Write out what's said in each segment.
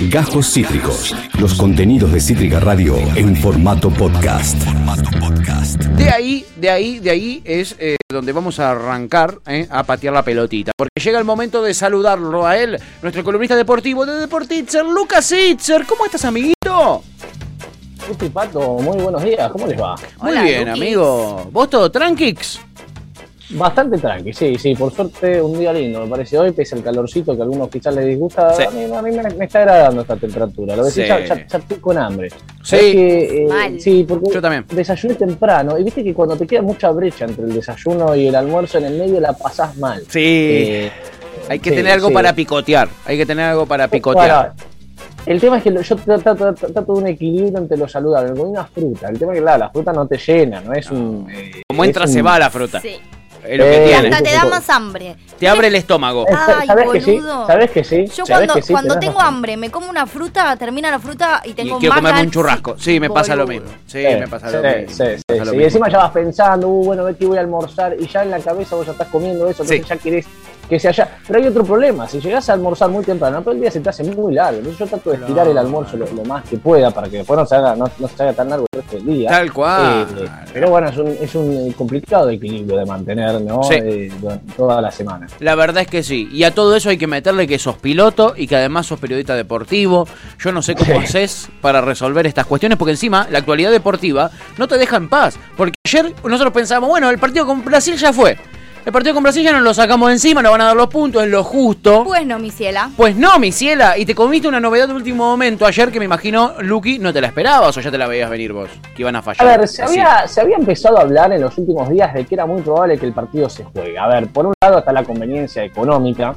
Gajos Cítricos. Los contenidos de Cítrica Radio en formato podcast. De ahí, de ahí, de ahí es eh, donde vamos a arrancar eh, a patear la pelotita. Porque llega el momento de saludarlo a él, nuestro columnista deportivo de Deportitzer, Lucas Itzer. ¿Cómo estás, amiguito? Lupi Pato, muy buenos días, ¿cómo les va? Muy Hola, bien, amigo. ¿Vos todo tranquix? Bastante tranqui, sí, sí, por suerte un día lindo, me parece hoy, pese al calorcito que a algunos quizás les disgusta, Sí. a mí, a mí me, me está agradando esta temperatura, lo que sí, ya, ya- ya estoy con hambre. Sí. ¿Sabés que, eh, Mal. sí, porque Yo también. desayuné temprano, y viste que cuando te queda mucha brecha entre el desayuno y el almuerzo, en el medio la pasás mal. Sí. Eh, Hay que sí, tener algo sí. para picotear. Hay que tener algo para picotear. Para- el tema es que yo trato, trato- trato de un equilibrio entre lo saludable, con una fruta. El tema es que claro, la fruta no te llena, no es un. eh, Como entra, se va la fruta. Sí. Es lo que Eh, tiene. Hasta te da más hambre. Te abre el estómago. Eh, Ay, ¿Sabes que sí? boludo. ¿Sabes que sí? Yo ¿Sabés cuando, que sí? cuando tengo razón. hambre, me como una fruta, termina la fruta y Y tengo quiero más comerme un churrasco. Sí, me pasa lo boludo. mismo. Sí, Sí, me pasa sí, lo mismo. sí, sí, sí. Y encima ya vas pensando, uh, bueno, ve que voy a almorzar y ya en la cabeza vos ya estás comiendo eso, entonces ya querés que sea allá. Pero hay otro problema, si llegás a almorzar muy temprano, todo el día se te hace muy largo. Entonces yo trato de estirar el almuerzo lo, lo más que pueda para que después no se haga, no, no se haga tan largo el resto del día. Tal cual. Eh, pero bueno, es un, es un complicado equilibrio de mantener, ¿no? Sí. Eh, durante toda la semana. La verdad es que sí. Y a todo eso hay que meterle que sos piloto y que además sos periodista deportivo. Yo no sé cómo Sí. haces para resolver estas cuestiones, porque encima la actualidad deportiva no te deja en paz. Porque ayer nosotros pensamos, bueno, el partido con Brasil ya fue. El partido con Brasil ya nos lo sacamos de encima, nos van a dar los puntos, es lo justo. Pues no, mi ciela. Pues no, mi ciela, y te comiste una novedad de último momento ayer que me imagino, Lucky, no te la esperabas o ya te la veías venir vos, que iban a A fallar. ver, se había, se había empezado a hablar en los últimos días de que era muy probable que el partido se juegue. A ver, por un lado está la conveniencia económica.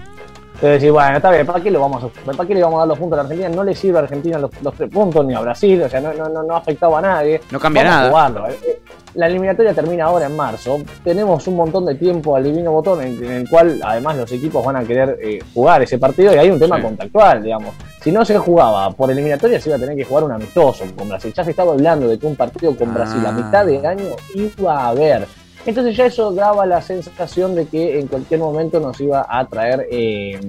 Es decir, bueno, está bien, ¿para qué, lo vamos a, ¿para qué le vamos a dar los puntos a la Argentina? No le sirve a Argentina los, los tres puntos ni a Brasil, o sea, no, no, no, ha afectado a nadie. No cambia Vamos a nada. jugarlo. Eh, La eliminatoria termina ahora en marzo. Tenemos un montón de tiempo al divino botón en, en el cual además los equipos van a querer eh, jugar ese partido y hay un tema Sí. contactual, digamos. Si no se jugaba por eliminatoria se iba a tener que jugar un amistoso con Brasil. Ya se estaba hablando de que un partido con Brasil a Ah. mitad de año iba a haber. Entonces ya eso daba la sensación de que en cualquier momento nos iba a traer eh,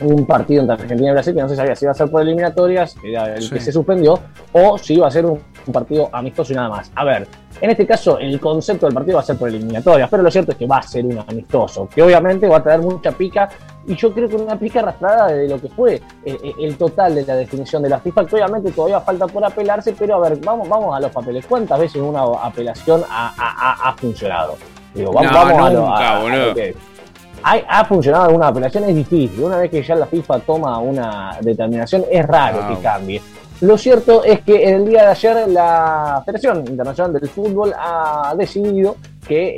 un partido entre Argentina y Brasil que no se sabía si iba a ser por eliminatorias, que era el Sí. que se suspendió, o si iba a ser un, un partido amistoso y nada más. A ver, en este caso el concepto del partido va a ser por eliminatorias, pero lo cierto es que va a ser un amistoso, que obviamente va a traer mucha pica, y yo creo que una pica arrastrada de lo que fue eh, eh, el total de la definición de la FIFA, que obviamente todavía falta por apelarse, pero a ver, vamos, vamos a los papeles. ¿Cuántas veces una apelación ha, ha- ha- funcionado? Digo, vamos, No, vamos a lo- nunca, a- a lo que. Ha, ha funcionado alguna apelación, es difícil. Una vez que ya la FIFA toma una determinación, es raro Wow. que cambie. Lo cierto es que en el día de ayer la Federación Internacional del Fútbol ha decidido que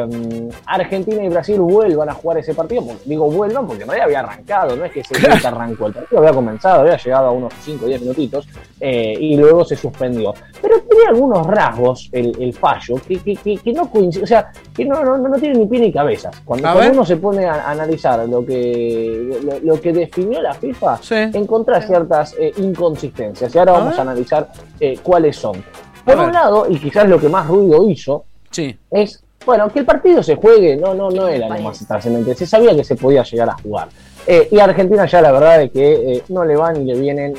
eh, Argentina y Brasil vuelvan a jugar ese partido. Porque- Digo vuelvan porque no había arrancado, no es que se arrancó el partido, había comenzado, había llegado a unos 5 o 10 minutitos eh, y luego se suspendió. Pero tiene algunos rasgos el, el fallo que, que, que- que no coinciden, o sea, que no, no, no tiene ni pie ni cabeza. Cuando, uno se pone a analizar lo que, lo, lo que definió la FIFA, Sí. encontrar ciertas eh, inconsistencias. Y ahora A vamos ver. a analizar eh, cuáles son. Por A ver. un lado, y quizás lo que más ruido hizo, Sí. es, bueno, que el partido se juegue, no, no, no era lo más trascendente, se sabía que se podía llegar a jugar. Eh, y a Argentina ya la verdad es que eh, no le van y le vienen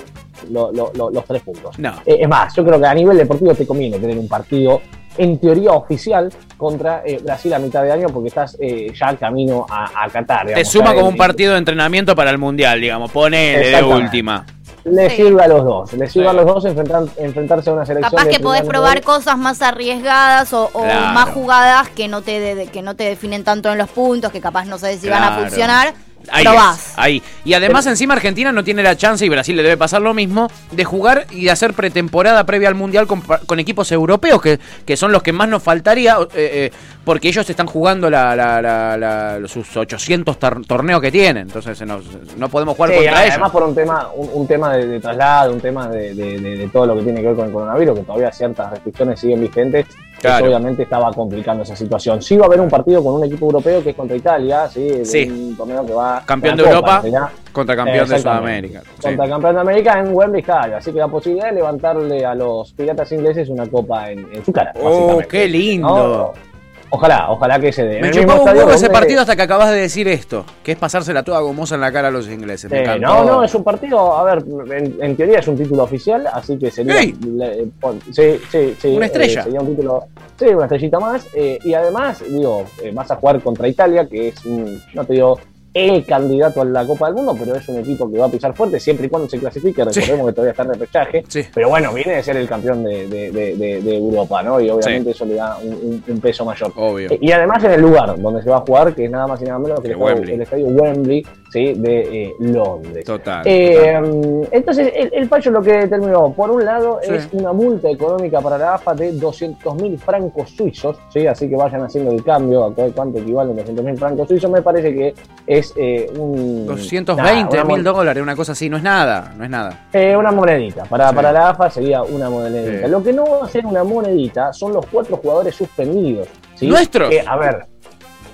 lo- lo- lo- los tres puntos. No. Eh, es más, yo creo que a nivel deportivo te conviene tener un partido en teoría oficial contra eh, Brasil a mitad de año porque estás eh, ya camino a, a Qatar. Te suma como un partido de entrenamiento para el mundial, digamos. Ponele de última. Le Sí. sirve a los dos, le sirve Sí. a los dos enfrentar- enfrentarse a una selección. Capaz de que podés probar nivel. cosas más arriesgadas o, o Claro. más jugadas que no te de- que no te definen tanto en los puntos, que capaz no sabes si van a funcionar. Ahí probás. es, ahí. Y además encima Argentina no tiene la chance, y Brasil le debe pasar lo mismo, de jugar y de hacer pretemporada previa al Mundial con, equipos europeos, que, que son los que más nos faltaría, eh, eh, porque ellos están jugando la, la- la- la- sus 800 tor- torneos que tienen, entonces nos- no podemos jugar Sí, contra además ellos. por un tema, un, un tema de, de traslado, un tema de- de todo lo que tiene que ver con el coronavirus, que todavía ciertas restricciones siguen vigentes, Claro. eso obviamente estaba complicando esa situación. Sí va a haber un partido con un equipo europeo que es contra Italia, sí, un torneo que va Campeón de Copa, Europa contra campeón de. Sudamérica. Contra campeón de América en Wembley Stadium, así que la posibilidad de levantarle a los piratas ingleses una copa en, en su cara. Oh, qué lindo. ¿No? Ojalá, ojalá que se dé. Me chupaba un huevo ese partido hasta que acabas de decir esto, que es pasársela toda gomosa en la cara a los ingleses. Me Eh, no, no, es un partido, a ver, en, en teoría es un título oficial, así que sería... ¡Ey! le- pon- sí, sí, sí. Una eh, estrella. sería un título, sí, una estrellita más. eh, y además, digo, eh, vas a jugar contra Italia, que es un, no te digo el candidato a la Copa del Mundo, pero es un equipo que va a pisar fuerte siempre y cuando se clasifique. Sí. Recordemos que todavía está en repechaje. Sí. Pero bueno, viene de ser el campeón de, de- de- de- de Europa, ¿no? Y obviamente eso le da un, peso mayor. Obvio. Eh, Y además en el lugar donde se va a jugar, que es nada más y nada menos que el, estadio, Wembley. el estadio Wembley ¿sí? de eh, Londres. Total. Eh, entonces, el, el fallo lo que determinó, por un lado, es una multa económica para la AFA de 200.000 francos suizos, ¿sí? así que vayan haciendo el cambio, a cuánto equivalen 200.000 francos suizos, me parece que es eh, un... nada, 220 una mil dólares, una cosa así, no es nada, no es nada. eh, una monedita. Para, Sí. para la AFA sería una monedita. Sí. Lo que no va a ser una monedita son los cuatro jugadores suspendidos. ¿sí? ¿Nuestros? Que, a ver,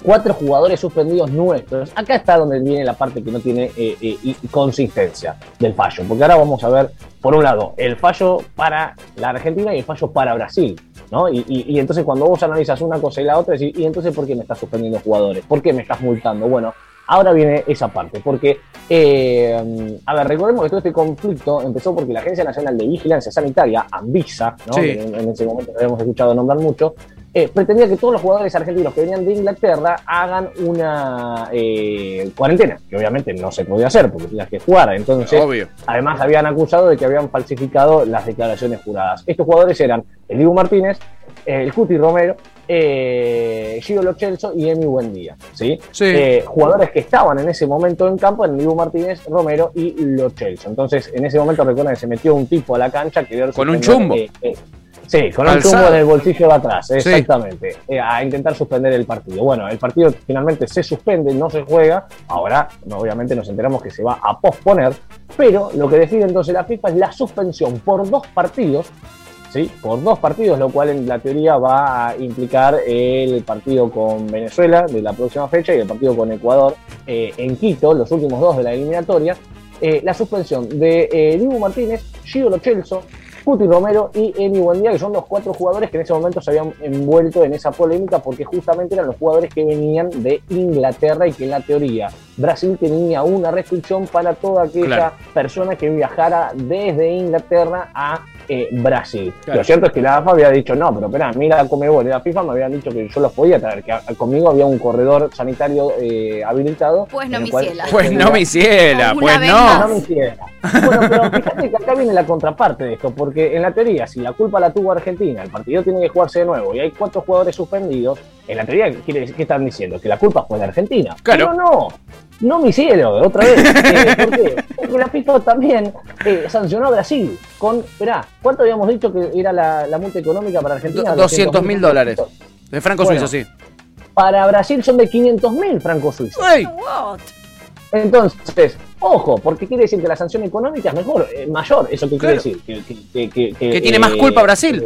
cuatro jugadores suspendidos nuestros. Acá está donde viene la parte que no tiene eh, eh, consistencia del fallo. Porque ahora vamos a ver, por un lado, el fallo para la Argentina y el fallo para Brasil. ¿no? Y, y- y entonces cuando vos analizas una cosa y la otra, decís, ¿y entonces por qué me estás suspendiendo jugadores? ¿Por qué me estás multando? Bueno, ahora viene esa parte. Porque, eh, a ver, recordemos que todo este conflicto empezó porque la Agencia Nacional de Vigilancia Sanitaria, ANVISA, ¿no? Sí. en, en ese momento lo habíamos escuchado nombrar mucho, eh, pretendía que todos los jugadores argentinos que venían de Inglaterra hagan una eh, cuarentena, que obviamente no se podía hacer porque tenías que jugar. Entonces, Obvio. además habían acusado de que habían falsificado las declaraciones juradas. Estos jugadores eran el Dibu Martínez, eh, el Cuti Romero, eh, Gio Lo Celso y Emi Buendía. ¿sí? Sí. Eh, jugadores que estaban en ese momento en campo eran Dibu Martínez, Romero y Lo Celso. Entonces, en ese momento recuerden que se metió un tipo a la cancha que Con un chumbo. eh, eh, Sí, con un chumbo en el bolsillo de atrás, exactamente, a intentar suspender el partido. Bueno, el partido finalmente se suspende, no se juega, ahora obviamente nos enteramos que se va a posponer, pero lo que decide entonces la FIFA es la suspensión por dos partidos, ¿sí? Por dos partidos, lo cual en la teoría va a implicar el partido con Venezuela de la próxima fecha y el partido con Ecuador eh, en Quito, los últimos dos de la eliminatoria, eh, la suspensión de eh, Dibu Martínez, Gio Lo Celso, Cuti Romero y Emi Buendía, que son los cuatro jugadores que en ese momento se habían envuelto en esa polémica porque justamente eran los jugadores que venían de Inglaterra y que en la teoría Brasil tenía una restricción para toda aquella Claro. persona que viajara desde Inglaterra a eh, Brasil. Claro. Lo cierto es que la AFA había dicho, no, pero espera, mira Comebol y la FIFA me habían dicho que yo los podía traer, que a- conmigo había un corredor sanitario eh, habilitado. Pues no, cual- ciela. Pues no me hiciera, pues no. no me hiciera. Bueno, pero fíjate que acá viene la contraparte de esto, porque en la teoría, si la culpa la tuvo Argentina, el partido tiene que jugarse de nuevo y hay cuatro jugadores suspendidos, en la teoría, ¿qué, quiere decir- qué están diciendo? Que la culpa fue de Argentina. Claro. Pero no, no me hicieron, otra vez. Eh, ¿Por qué? Porque la FIFA también eh, sancionó a Brasil con, esperá, ¿cuánto habíamos dicho que era la, la multa económica para Argentina? 200 mil dólares. De franco Bueno. suizo, sí. Para Brasil son de 500 mil francos suizos. Entonces, ojo, porque quiere decir que la sanción económica es mejor, eh, mayor. ¿Eso qué quiere decir? Que, que- que- que- Que tiene más culpa Brasil.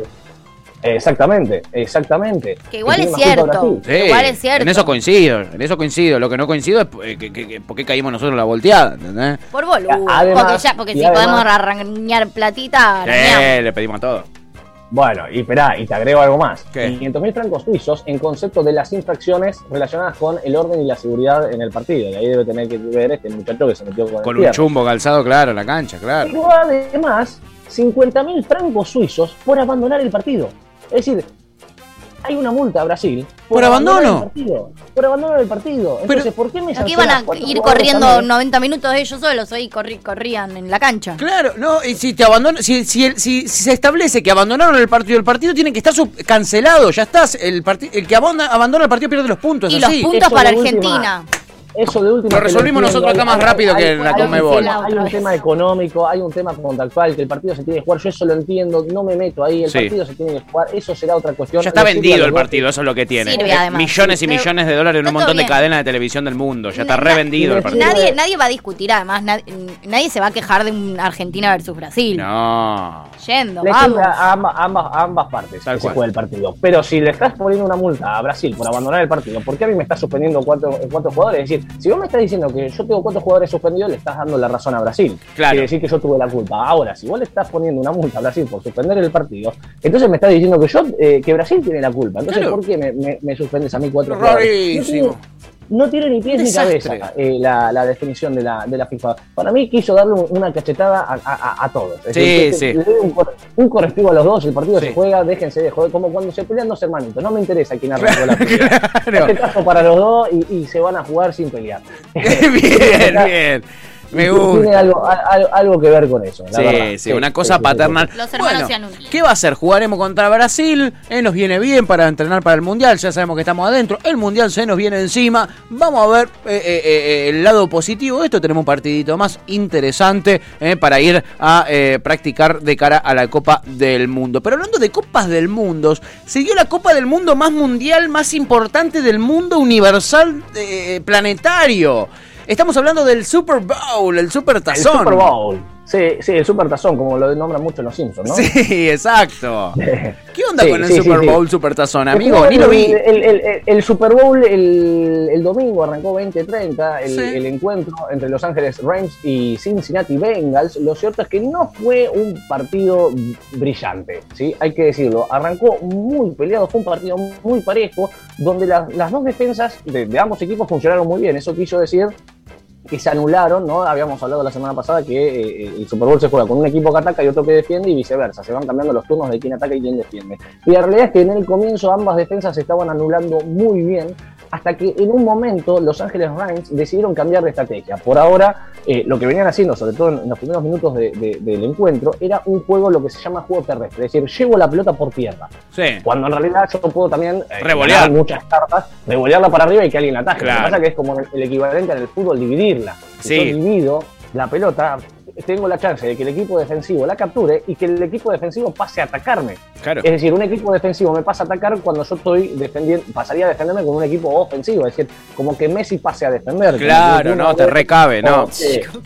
Exactamente, exactamente. Que igual es cierto. Sí, Igual es cierto. En eso coincido, en eso coincido. Lo que no coincido es eh, que, que- que- por qué caímos nosotros en la volteada, ¿entendés? Por boludo. Además- porque ya, porque si además- podemos arrañar platita. Eh, le pedimos todo. Bueno, y esperá, y te agrego algo más. ¿Qué? 500 mil francos suizos en concepto de las infracciones relacionadas con el orden y la seguridad en el partido. Y ahí debe tener que ver este muchacho que se metió con, Con el un chumbo calzado, claro, en la cancha, claro. Pero además, 50 mil francos suizos por abandonar el partido. Es decir, hay una multa a Brasil ¿Por abandonar abandono? el partido. Por abandonar el partido. Entonces, ¿por qué me Aquí van a ir corriendo también? 90 minutos ellos solos, ahí corri- corrían en la cancha. Claro, no, y si te abandonan, si, si, el- si- si se establece que abandonaron el partido, el partido tiene que estar sub- cancelado, ya estás, el, parti- el que abandona, abandona el partido pierde los puntos, Y los puntos Eso para última. Eso de última. Lo resolvimos nosotros acá más rápido que en la hay, tema- hay un tema económico, hay un tema contractual, que el partido se tiene que jugar. Yo eso lo entiendo, no me meto ahí. El Sí. partido se tiene que jugar, eso será otra cuestión. Ya está vendido el partido, eso es lo que tiene. Sirve, Eh, además. millones y Pero- millones de dólares en un está montón de cadenas de televisión del mundo. Ya está Na- revendido el partido. Nadie, nadie va a discutir, además, nad- nadie se va a quejar de un Argentina versus Brasil. No. Yendo, Le vamos. a ambas, ambas, partes Tal que se juega el partido. Pero si le estás poniendo una multa a Brasil por abandonar el partido, ¿por qué a mí me estás suspendiendo cuatro, cuatro jugadores? Es decir, Si vos me estás diciendo que yo tengo cuatro jugadores suspendidos, le estás dando la razón a Brasil. Claro. Quiere decir que yo tuve la culpa. Ahora, si vos le estás poniendo una multa a Brasil por suspender el partido, entonces me estás diciendo que yo, eh, que Brasil tiene la culpa. Entonces, Claro. ¿por qué me, me- me suspendes a mí cuatro jugadores? Rarísimo. No tiene- no tiene ni pies ni cabeza eh, la, la definición de la, de la FIFA. Para mí quiso darle un- una cachetada a, a- a todos. Es Sí, decir, sí. le doy un, cor- un correctivo a los dos, el partido Sí. se juega, déjense de joder, como cuando se pelean dos hermanitos. No me interesa quién arrancó la pelea. Claro. Este caso para los dos y, y se van a jugar sin pelear. bien, bien. Me Tiene gusta. algo, a- algo, algo que ver con eso. la Sí, verdad. sí, una cosa sí, paternal. Los hermanos Bueno, se. ¿Qué va a hacer? Jugaremos contra Brasil, eh, nos viene bien para entrenar para el Mundial, ya sabemos que estamos adentro, el Mundial se nos viene encima, vamos a ver eh, eh, eh, el lado positivo de esto, tenemos un partidito más interesante eh, para ir a eh, practicar de cara a la Copa del Mundo. Pero hablando de Copas del Mundo, siguió la Copa del Mundo más mundial, más importante del mundo universal eh, planetario. Estamos hablando del Super Bowl, el Super El Tazón. Super Bowl. Sí, sí, el Super Tazón, como lo nombran mucho los Simpsons, ¿no? Sí, exacto. ¿Qué onda Sí, con el sí, Super sí. Bowl, Super Tazón, amigo? Ni lo vi. El, el- el- el Super Bowl el, el domingo arrancó 20-30, el, el encuentro entre Los Ángeles Rams y Cincinnati Bengals. Lo cierto es que no fue un partido brillante, ¿sí? hay que decirlo. Arrancó muy peleado, fue un partido muy parejo, donde las- las dos defensas de, de ambos equipos funcionaron muy bien. Eso quiso decir que se anularon, ¿no? Habíamos hablado la semana pasada que eh, el Super Bowl se juega con un equipo que ataca y otro que defiende y viceversa. Se van cambiando los turnos de quién ataca y quién defiende. Y la realidad es que en el comienzo ambas defensas se estaban anulando muy bien hasta que en un momento Los Ángeles Rams decidieron cambiar de estrategia. Por ahora, eh, lo que venían haciendo, sobre todo en, en los primeros minutos de- de- del encuentro, era un juego, lo que se llama juego terrestre. Es decir, llevo la pelota por tierra. Sí. Cuando en realidad yo puedo también eh, Revolear. muchas cartas, revolearla para arriba y que alguien la ataje. Claro. Lo que pasa es que es como el, el equivalente en el fútbol dividirla. Si Sí. Yo divido la pelota, tengo la chance de que el equipo defensivo la capture y que el equipo defensivo pase a atacarme. Claro. Es decir, un equipo defensivo me pasa a atacar cuando yo estoy defendiendo, pasaría a defenderme con un equipo ofensivo. Es decir, como que Messi pase a defender. Claro, no, te recabe, no.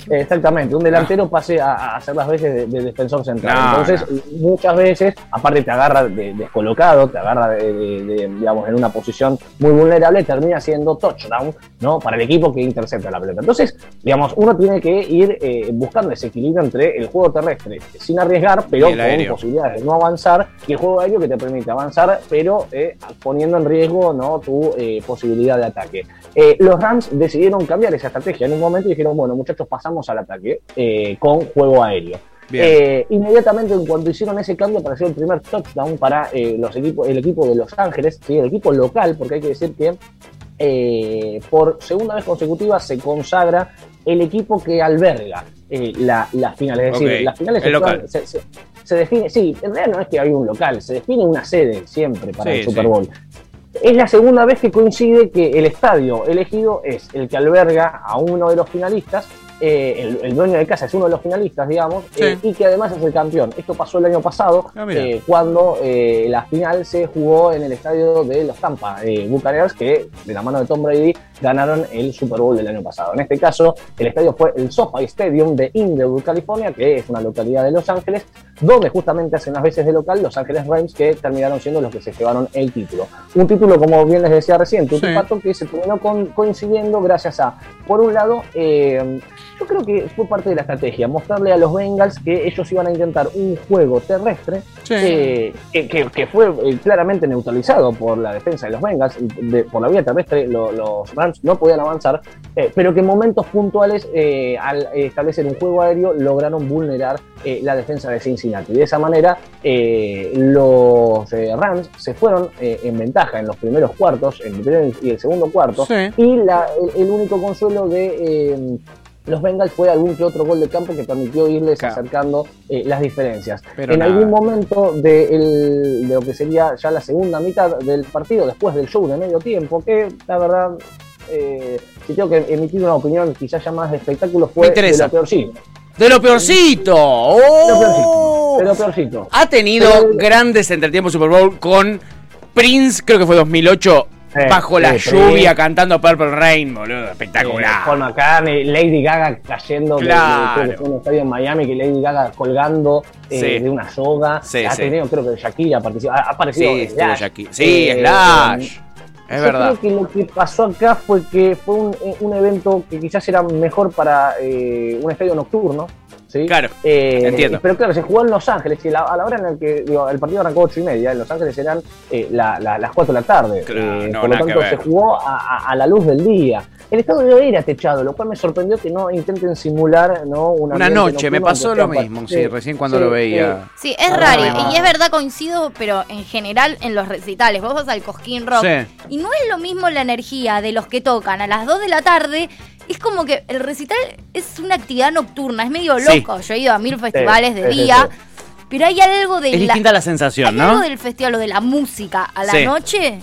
exactamente, un delantero pase a, a hacer las veces de, de defensor central. No, Entonces, muchas veces, aparte te agarra de- descolocado, te agarra de, digamos, en una posición muy vulnerable, termina siendo touchdown, ¿no? Para el equipo que intercepta la pelota. Entonces, digamos, uno tiene que ir eh, buscando ese equilibrio entre el juego terrestre, sin arriesgar, pero con aéreo. posibilidades de no avanzar, y el juego aéreo que te permite avanzar, pero eh, poniendo en riesgo ¿no? tu eh, posibilidad de ataque. Eh, los Rams decidieron cambiar esa estrategia en un momento y dijeron, bueno, muchachos, pasamos al ataque eh, con juego aéreo. Eh, inmediatamente en cuanto hicieron ese cambio apareció el primer touchdown para eh, los equipos, el equipo de Los Ángeles, ¿sí? el equipo local, porque hay que decir que eh, por segunda vez consecutiva se consagra el equipo que alberga eh, la, la final. Es decir, las finales el se, local. se- se- se define, sí, en realidad no es que hay un local, se define una sede siempre para Sí, el Super sí. Bowl. Es la segunda vez que coincide que el estadio elegido es el que alberga a uno de los finalistas, eh, el, el dueño de casa es uno de los finalistas, digamos, Sí. eh, y que además es el campeón. Esto pasó el año pasado, Ah, eh, cuando la final se jugó en el estadio de los Tampa Buccaneers, que de la mano de Tom Brady ganaron el Super Bowl del año pasado. En este caso, el estadio fue el SoFi Stadium de Inglewood, California, que es una localidad de Los Ángeles, donde justamente hacen las veces de local Los Ángeles Rams, que terminaron siendo los que se llevaron el título. Un título, como bien les decía recién, un Sí. pato que se terminó con- coincidiendo gracias a, por un lado, yo creo que fue parte de la estrategia, mostrarle a los Bengals que ellos iban a intentar un juego terrestre Sí. eh, que, que- que fue eh, claramente neutralizado por la defensa de los Bengals. De- por la vía terrestre lo- los Rams no podían avanzar, eh, pero que en momentos puntuales, eh, al establecer un juego aéreo, lograron vulnerar la defensa de Cincinnati. De esa manera, eh, los Rams se fueron en ventaja en los primeros cuartos, en el primer y el segundo cuarto, Sí. y la- el, el único consuelo de los Bengals fue algún que otro gol de campo que permitió irles Claro. acercando eh, las diferencias. Pero en nada. algún momento de, el- de lo que sería ya la segunda mitad del partido, después del show de medio tiempo, que la verdad, eh, si tengo que emitir una opinión quizás ya más de espectáculo, fue de interesa. lo peorcito. De lo peorcito. De lo peorcito. ¡Oh! De lo peorcito. Ha tenido Pero- grandes entretiempos Super Bowl con Prince, creo que fue 2008, Sí, bajo la sí, lluvia cantando Purple Rain, boludo. Eh, Espectacular. Paul McCartney, Lady Gaga cayendo de- de, Claro. creo que fue en un estadio en Miami, que Lady Gaga colgando eh, de una soga. Ha tenido, creo que Shakira ha aparecido Sí, Slash. Jackie. Sí, Eh, Slash. Es Yo verdad. creo que lo que pasó acá fue que fue un, un evento que quizás era mejor para eh, un estadio nocturno. ¿Sí? Claro, Eh, entiendo. Pero claro, se jugó en Los Ángeles y la- a la hora en la que digo, el partido arrancó 8 y media, en Los Ángeles eran eh, la- la- las 4 de la tarde. Claro, Eh, no, por lo tanto, se jugó a, a- a la luz del día. El estadio era techado, lo cual me sorprendió que no intenten simular ¿no? un Una ambiente noche, me pasó lo mismo, sí, recién cuando sí, lo veía. eh, Sí, es Ah, raro. Y es verdad, coincido, pero en general en los recitales. Vos vas al Cosquín Rock Sí. y no es lo mismo la energía de los que tocan a las 2 de la tarde. Es como que el recital es una actividad nocturna, es medio Sí. loco. Yo he ido a mil festivales de sí, día, sí. pero hay algo de Es la, distinta la sensación, hay ¿no? algo del festival o de la música a la Sí. noche,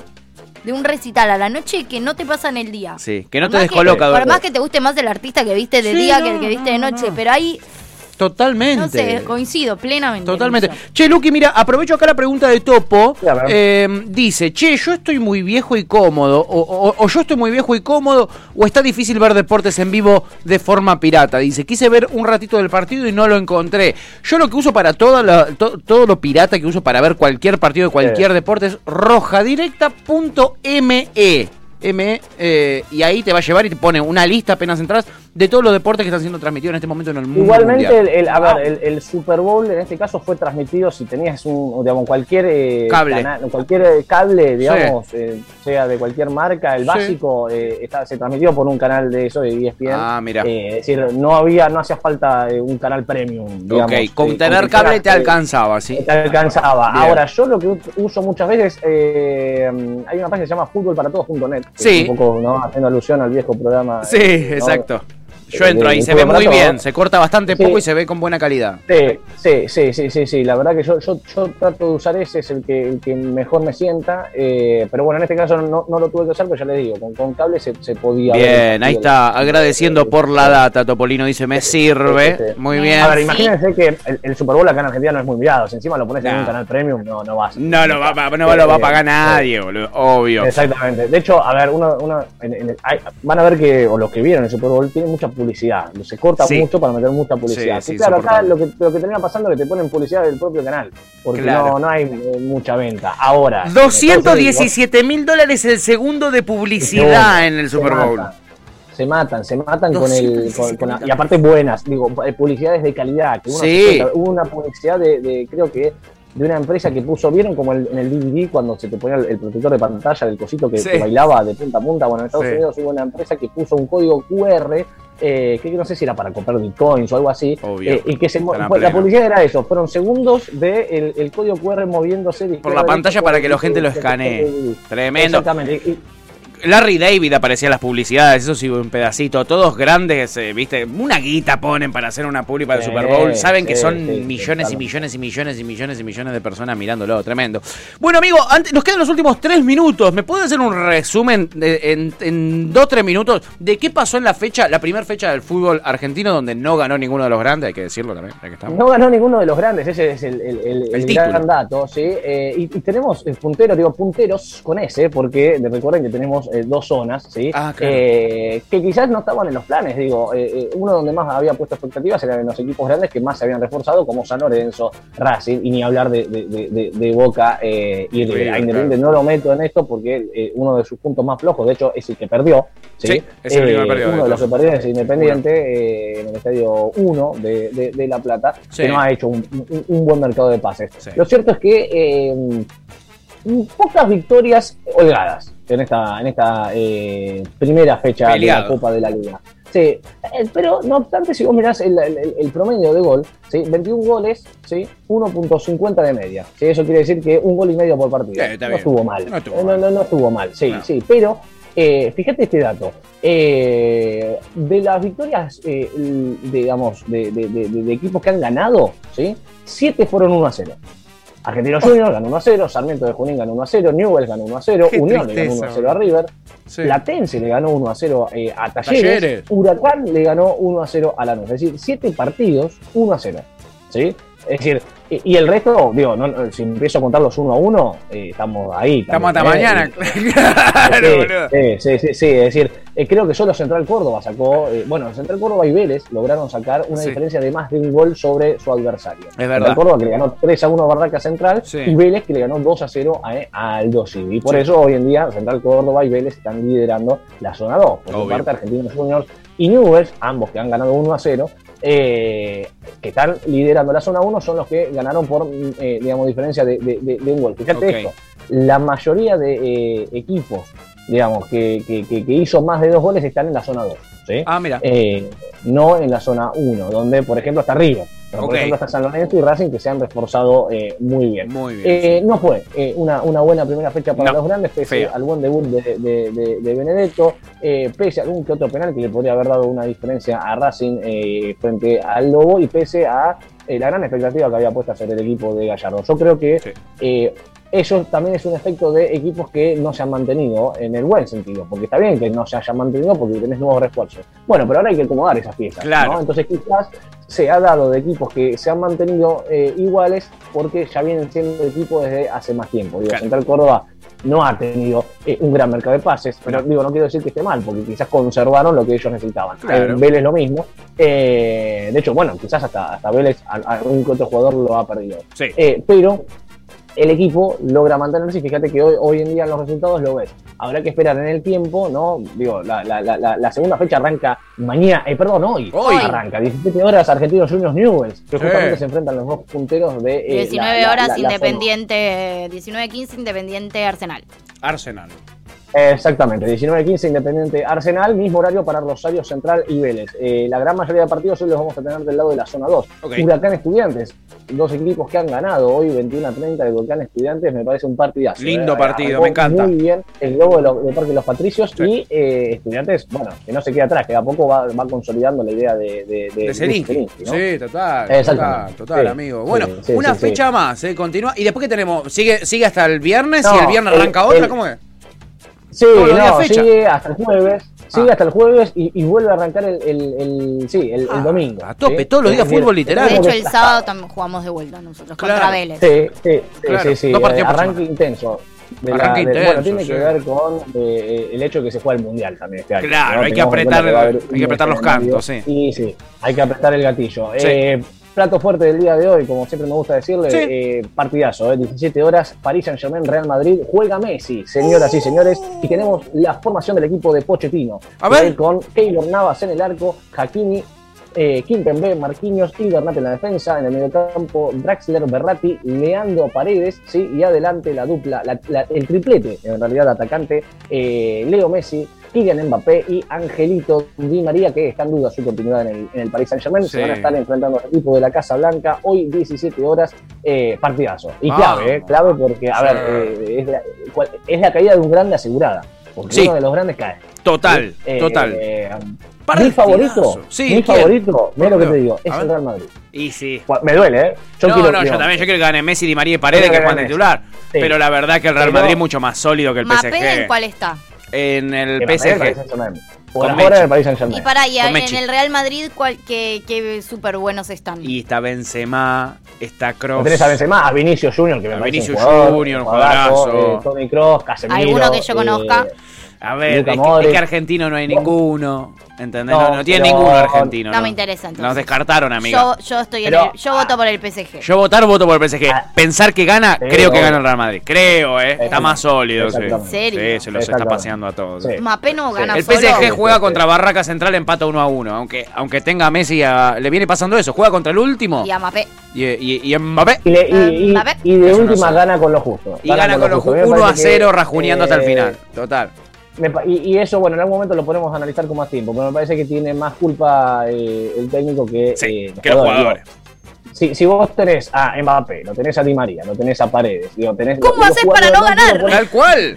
de un recital a la noche que no te pasa en el día. Sí, que no Por te descoloca. Por durante- más que te guste más el artista que viste de Sí, día no, que el que viste de no, noche, no. pero ahí, Totalmente. no sé, coincido plenamente. en Totalmente. Che, Luqui, mira, aprovecho acá la pregunta de Topo. Eh, dice, che, yo estoy muy viejo y cómodo. O, o- o yo estoy muy viejo y cómodo. O está difícil ver deportes en vivo de forma pirata. Dice, quise ver un ratito del partido y no lo encontré. Yo lo que uso para toda la- to- todo lo pirata que uso para ver cualquier partido de cualquier deporte es rojadirecta.me. ME, eh, y ahí te va a llevar y te pone una lista apenas entras de todos los deportes que están siendo transmitidos en este momento en el mundo. Igualmente, el, el- a ver, el, el Super Bowl en este caso fue transmitido si tenías un, digamos, cualquier eh, Cable. canal- cualquier eh, cable, digamos, eh, sea de cualquier marca, el Sí. básico eh, está- se transmitió por un canal de eso de ESPN. Ah, mira. Eh, es decir, no había, no hacía falta eh, un canal premium. Digamos, ok, con tener cable te alcanzaba, ¿sí? Te alcanzaba. Bien. Ahora, yo lo que uso muchas veces, eh, hay una página que se llama futbolparatodos.net. Sí. Un poco, ¿no? Haciendo alusión al viejo programa. Sí, ¿no? exacto. Yo entro ahí, se ve muy bien, ¿no? se corta bastante poco y se ve con buena calidad. Sí, sí, sí, sí, sí, sí. La verdad que yo, yo, yo trato de usar ese, es el que, el que mejor me sienta. eh, pero bueno, en este caso no, no lo tuve que usar, pero ya les digo, con, cable se, se podía. Bien, ahí está, agradeciendo por la data, Topolino dice, me sirve. Muy bien. A ver, imagínense que el, Super Bowl acá en Argentina no es muy mirado. Si encima lo pones en No. un canal premium, no, no vas. No lo va, a- no lo va a pagar nadie, boludo, obvio. Exactamente. De hecho, a ver, uno, uno van a ver que, o los que vieron el Super Bowl, tiene mucha publicidad. Se corta Sí. mucho para meter mucha publicidad. Sí, claro, acá lo que, lo que termina pasando es que te ponen publicidad del propio canal. Porque Claro. no, no hay eh, mucha venta. Ahora. en Estados Unidos, 217 mil dólares el segundo de publicidad en el Super Bowl. Se matan, se matan con el. 217 con- con la- y aparte buenas, digo, eh, publicidades de calidad. Que uno Sí. Hubo una publicidad de, de, creo que, de una empresa que puso, ¿vieron como el- en el DVD cuando se te ponía el, el protector de pantalla del cosito que, Sí. que bailaba de punta a punta? Bueno, en Estados Sí. Unidos hubo una empresa que puso un código QR. Eh, que no sé si era para comprar bitcoins o algo así, eh, y que se, pues, la publicidad era eso, fueron segundos de el, el código QR moviéndose Por la pantalla para que la gente lo escanee. Tremendo. Exactamente. Y- Larry David aparecía en las publicidades, eso sí, un pedacito. Todos grandes, eh, viste, una guita ponen para hacer una publi para el Super Bowl. Saben que son millones y millones y millones y millones y millones de personas mirándolo. Tremendo. Bueno, amigo, antes, nos quedan los últimos tres minutos. ¿Me puede hacer un resumen de- en, en dos, tres minutos de qué pasó en la fecha, la primera fecha del fútbol argentino donde no ganó ninguno de los grandes? Hay que decirlo también, ya que estamos. No ganó ninguno de los grandes, ese es el, el- el- El gran dato, ¿sí? Eh, y, y tenemos el puntero, digo punteros con ese, porque de- recuerden que tenemos eh, dos zonas, ¿sí? Ah, claro. Eh, que quizás no estaban en los planes, digo, eh, uno donde más había puesto expectativas eran en los equipos grandes que más se habían reforzado, como San Lorenzo, Racing, y ni hablar de, de- de- de- de Boca y River. A Independiente claro. no lo meto en esto porque uno de sus puntos más flojos, de hecho, es el que perdió, ¿sí? Sí, es el que perdió, Uno de de los que perdió es Independiente en el estadio 1 de, de- de La Plata, Sí. que no ha hecho un, un- un buen mercado de pases. Sí. Lo cierto es que pocas victorias holgadas en esta, en esta eh, primera fecha Peleado. de la Copa de la Liga. Sí, eh, pero no obstante, si vos mirás el, el- el promedio de gol, ¿sí? 21 goles, ¿sí? 1.50 de media. ¿sí? Eso quiere decir que un gol y medio por partido. Sí, está no estuvo mal. No estuvo Eh, mal. no, no estuvo mal, sí, No. sí. Pero eh, fíjate este dato. Eh, de las victorias, eh, digamos, de, de- de- de- de equipos que han ganado, ¿sí? Siete fueron 1 a 0. Argentino Juniors ganó 1 a 0, Sarmiento de Junín ganó 1 a 0, Newell's ganó 1 a 0, Qué Unión le ganó tristeza, 1 a 0 a River, Sí. Platense le ganó 1 a 0 eh, a Talleres, Talleres. Huracán le ganó 1 a 0 a Lanús. Es decir, 7 partidos, 1 a 0. ¿sí? Es decir, Y, y el resto, digo, no, si empiezo a contar los uno a uno, eh, estamos ahí. Estamos hasta ¿eh? mañana. Claro, Sí, boludo. sí, sí, sí, es decir, eh, creo que solo Central Córdoba sacó, eh, bueno, Central Córdoba y Vélez lograron sacar una Sí. diferencia de más de un gol sobre su adversario. verdad. Central Córdoba que le ganó 3 a 1 a Barraca Central Sí. y Vélez que le ganó 2 a 0 a, Aldo Civi. Y por eso hoy en día Central Córdoba y Vélez están liderando la zona 2. Por su parte, Argentinos Juniors y Newell's, ambos que han ganado 1 a 0, eh, que están liderando la zona 1, son los que ganaron por, mm, eh, digamos, diferencia de, de- de- de un gol. Fíjate esto, la mayoría de eh, equipos, digamos, que, que- hizo más de dos goles están en la zona 2, ¿sí? Ah, mira. Eh, no en la zona 1, donde, por ejemplo, está Río. Pero. Por ejemplo, está San Lorenzo y Racing que se han reforzado eh, muy bien. Muy bien. Eh, no fue eh, una, una buena primera fecha para No, los grandes, pese al buen debut de, de- de- de Benedetto, pese a algún que otro penal que le podría haber dado una diferencia a Racing frente al Lobo y pese a la gran expectativa que había puesta sobre el equipo de Gallardo. Yo creo que Sí. eso también es un efecto de equipos que no se han mantenido en el buen sentido, porque está bien que no se hayan mantenido porque tenés nuevos refuerzos. Bueno, pero ahora hay que acomodar esas piezas. Claro. ¿no? Entonces quizás se ha dado de equipos que se han mantenido eh, iguales porque ya vienen siendo equipos desde hace más tiempo. Digo, Claro. Central Córdoba no ha tenido eh, un gran mercado de pases, pero digo, no quiero decir que esté mal, porque quizás conservaron lo que ellos necesitaban. Claro. En Vélez lo mismo. Eh, de hecho, bueno, quizás hasta, hasta Vélez algún otro jugador lo ha perdido. Sí. Eh, pero el equipo logra mantenerse y fíjate que hoy, hoy en día en los resultados lo ves. Habrá que esperar en el tiempo, ¿no? Digo, la, la- la- la- la segunda fecha arranca mañana, eh, perdón, hoy, Hoy. arranca, 17 horas Argentinos Juniors Newells, que justamente se enfrentan los dos punteros de... eh, 19 la- la- horas la- la Independiente, 19-15 Independiente Arsenal. Arsenal. Exactamente, 19-15 Independiente Arsenal, mismo horario para Rosario Central y Vélez. Eh, la gran mayoría de partidos hoy los vamos a tener del lado de la zona 2. Ok. Huracán Estudiantes, dos equipos que han ganado hoy 21 a 30 de Huracán Estudiantes, me parece un partidazo. Lindo Eh, partido, me encanta. Muy bien el globo de, los- de Parque Los Patricios Sí. y eh, Estudiantes, bueno, que no se queda atrás, que a poco va, va consolidando la idea de, de, de, De. Sí, total. Total, total, Sí, amigo. Bueno, sí, una fecha más, ¿eh? Continúa. ¿Y después qué tenemos? ¿Sigue, sigue hasta el viernes y No, el viernes el- arranca otra? el- ¿Cómo es? Sí, no, fecha. sigue hasta el jueves, sigue Ah. hasta el jueves y, y vuelve a arrancar el, el, el- sí, el, el Ah, domingo. a tope, ¿sí? todos los días decir, fútbol literal. De hecho, el sábado también jugamos de vuelta nosotros Claro. contra Vélez. Sí, sí, sí, Claro, sí, eh, arranque intenso. de la- Arranque de- intenso, bueno, tiene sí. que ver con eh, el hecho de que se juega el mundial también este año. Claro, ¿no? hay que apretar- hay que apretar los cantos, sí. Y sí, hay que apretar el gatillo. Sí. Eh, plato fuerte del día de hoy, como siempre me gusta decirle, Sí. eh, partidazo, eh, 17 horas, París Saint Germain, Real Madrid, juega Messi, señoras y señores, y tenemos la formación del equipo de Pochettino. A ver. Con Keylor Navas en el arco, Hakimi, eh, Kimpembe, Marquinhos y Bernat en la defensa, en el mediocampo Draxler, Berratti, Leandro Paredes, ¿sí? y adelante la dupla, la- la- el triplete, en realidad atacante, eh, Leo Messi, Kylian Mbappé y Angelito Di María, que está en duda su continuidad en el, en el Paris Saint Germain, Sí. se van a estar enfrentando al equipo de la Casa Blanca, hoy 17 horas, eh, partidazo. Y Vamos. clave, eh, clave porque, a Sí. ver, eh, es, la, cual- es la caída de un grande asegurada, porque Sí. uno de los grandes cae. Total, Eh, total. eh, mi Partidazo. favorito, Sí, mi ¿quién? favorito, mira lo que te digo, es el Real Madrid. Y sí. Me duele, ¿eh? no, quiero- no, yo también. Yo quiero que gane Messi, Di María y Paredes, que que juegan titular. Sí. Pero la verdad que el Real Pero- Madrid es mucho más sólido que el ¿Mapé en PSG. cuál está? En el PSG. Por Con ahora el Paris Saint Germain. Y para y en el Real Madrid, ¿cuál, qué, qué súper buenos están? Y está Benzema, está Kroos. Tenés a Benzema, a Vinicius Junior, que me A parece Vinicius un jugador, Junior, un jugadorazo, jugadorazo. eh, Toni Kroos, Casemiro. ¿Alguno que yo conozca? A ver, es que, es que argentino no hay ninguno. ¿Entendés? No, No, no tiene ninguno argentino. No me interesa, entonces. Nos descartaron, amiga. Yo, yo estoy en el- yo voto por el PSG. Yo votar, voto por el PSG. Ah. Pensar que gana, Sí, creo que gana el Real Madrid. Creo, ¿eh? Está más sólido. Sí, Exactamente. ¿En serio? Sí, se los está paseando a todos. Sí. Mapé no gana El solo. PSG juega Sí, sí, contra sí. Barraca Central, empata 1 a 1. Aunque, aunque tenga a Messi, a- le viene pasando eso. Juega contra el último Y a Mapé. y, y, y Mbappé. Y, le- y- y- Mbappé. y de última gana con lo justo. Y gana con los justo. A mí me 1 a parece que, 0, rajuneando hasta el eh, final. Total. Me pa- y, y eso, bueno, en algún momento lo podemos analizar con más tiempo, pero me parece que tiene más culpa eh, el técnico que, Sí, eh, que los jugadores. Digo, Si, si vos tenés a Mbappé, lo tenés a Di María, lo tenés a Paredes, digo, tenés ¿Cómo haces para no ganar? Tal cual.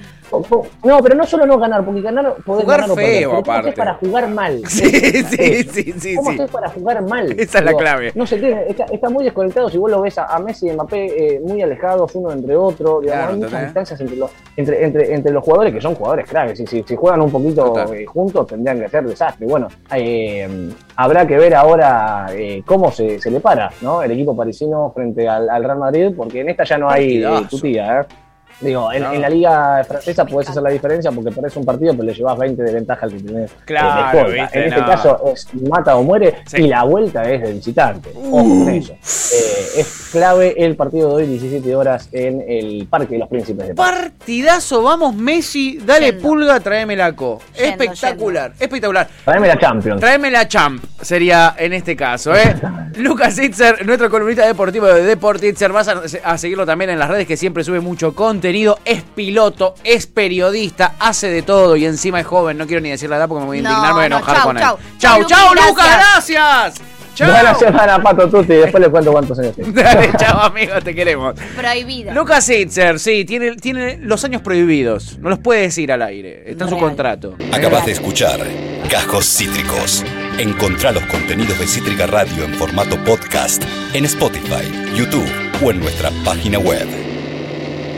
No, pero no solo no ganar, porque ganar podés Jugar ganar o feo, perder, pero ¿cómo aparte. haces para jugar mal? Sí, sí, sí, sí, ¿Cómo sí. para jugar mal? Esa es la clave. No tiene, está, está muy desconectado. Si vos lo ves a, a Messi y Mbappé eh, muy alejados uno entre otro, digamos, Claro, hay muchas distancias entre los, entre, entre, entre los jugadores que son jugadores claves. Y si, si juegan un poquito eh, juntos, tendrían que ser desastre. Bueno, eh, habrá que ver ahora eh, cómo se, se le para ¿no? el equipo parisino frente al, al Real Madrid, porque en esta ya no hay tutía, ¿eh? Digo, en, Claro. en la liga francesa podés hacer la diferencia porque perdés un partido, pero le llevas 20 de ventaja al que tenés. Claro, viste, En este no. caso es mata o muere Sí. y la vuelta es de visitante. Eso. Eh, es clave el partido de hoy, 17 horas, en el Parque de los Príncipes de París. Partidazo, vamos Messi, dale Yendo. pulga, tráeme la co. Yendo, espectacular, espectacular. Tráeme la Champions. Tráeme la champ, sería en este caso, ¿eh? Lucas Itzer, nuestro columnista deportivo de Deport Itzer, vas a, a seguirlo también en las redes que siempre sube mucho contenido. Es piloto, es periodista, hace de todo y encima es joven. No quiero ni decir la edad porque me voy a No, indignar, me voy a no, enojar chau, con él. chau. Chau, Chau, chau, Lucas, gracias. Chau. Buena semana, Pato Tutti. Después le cuento cuántos años tiene. Dale, chau, amigo, te queremos. Prohibida. Lucas Itzer, sí, tiene, tiene los años prohibidos. No los puede decir al aire. Está en su contrato. Acabas de escuchar Cajos Cítricos. Encontrá los contenidos de Cítrica Radio en formato podcast en Spotify, YouTube o en nuestra página web.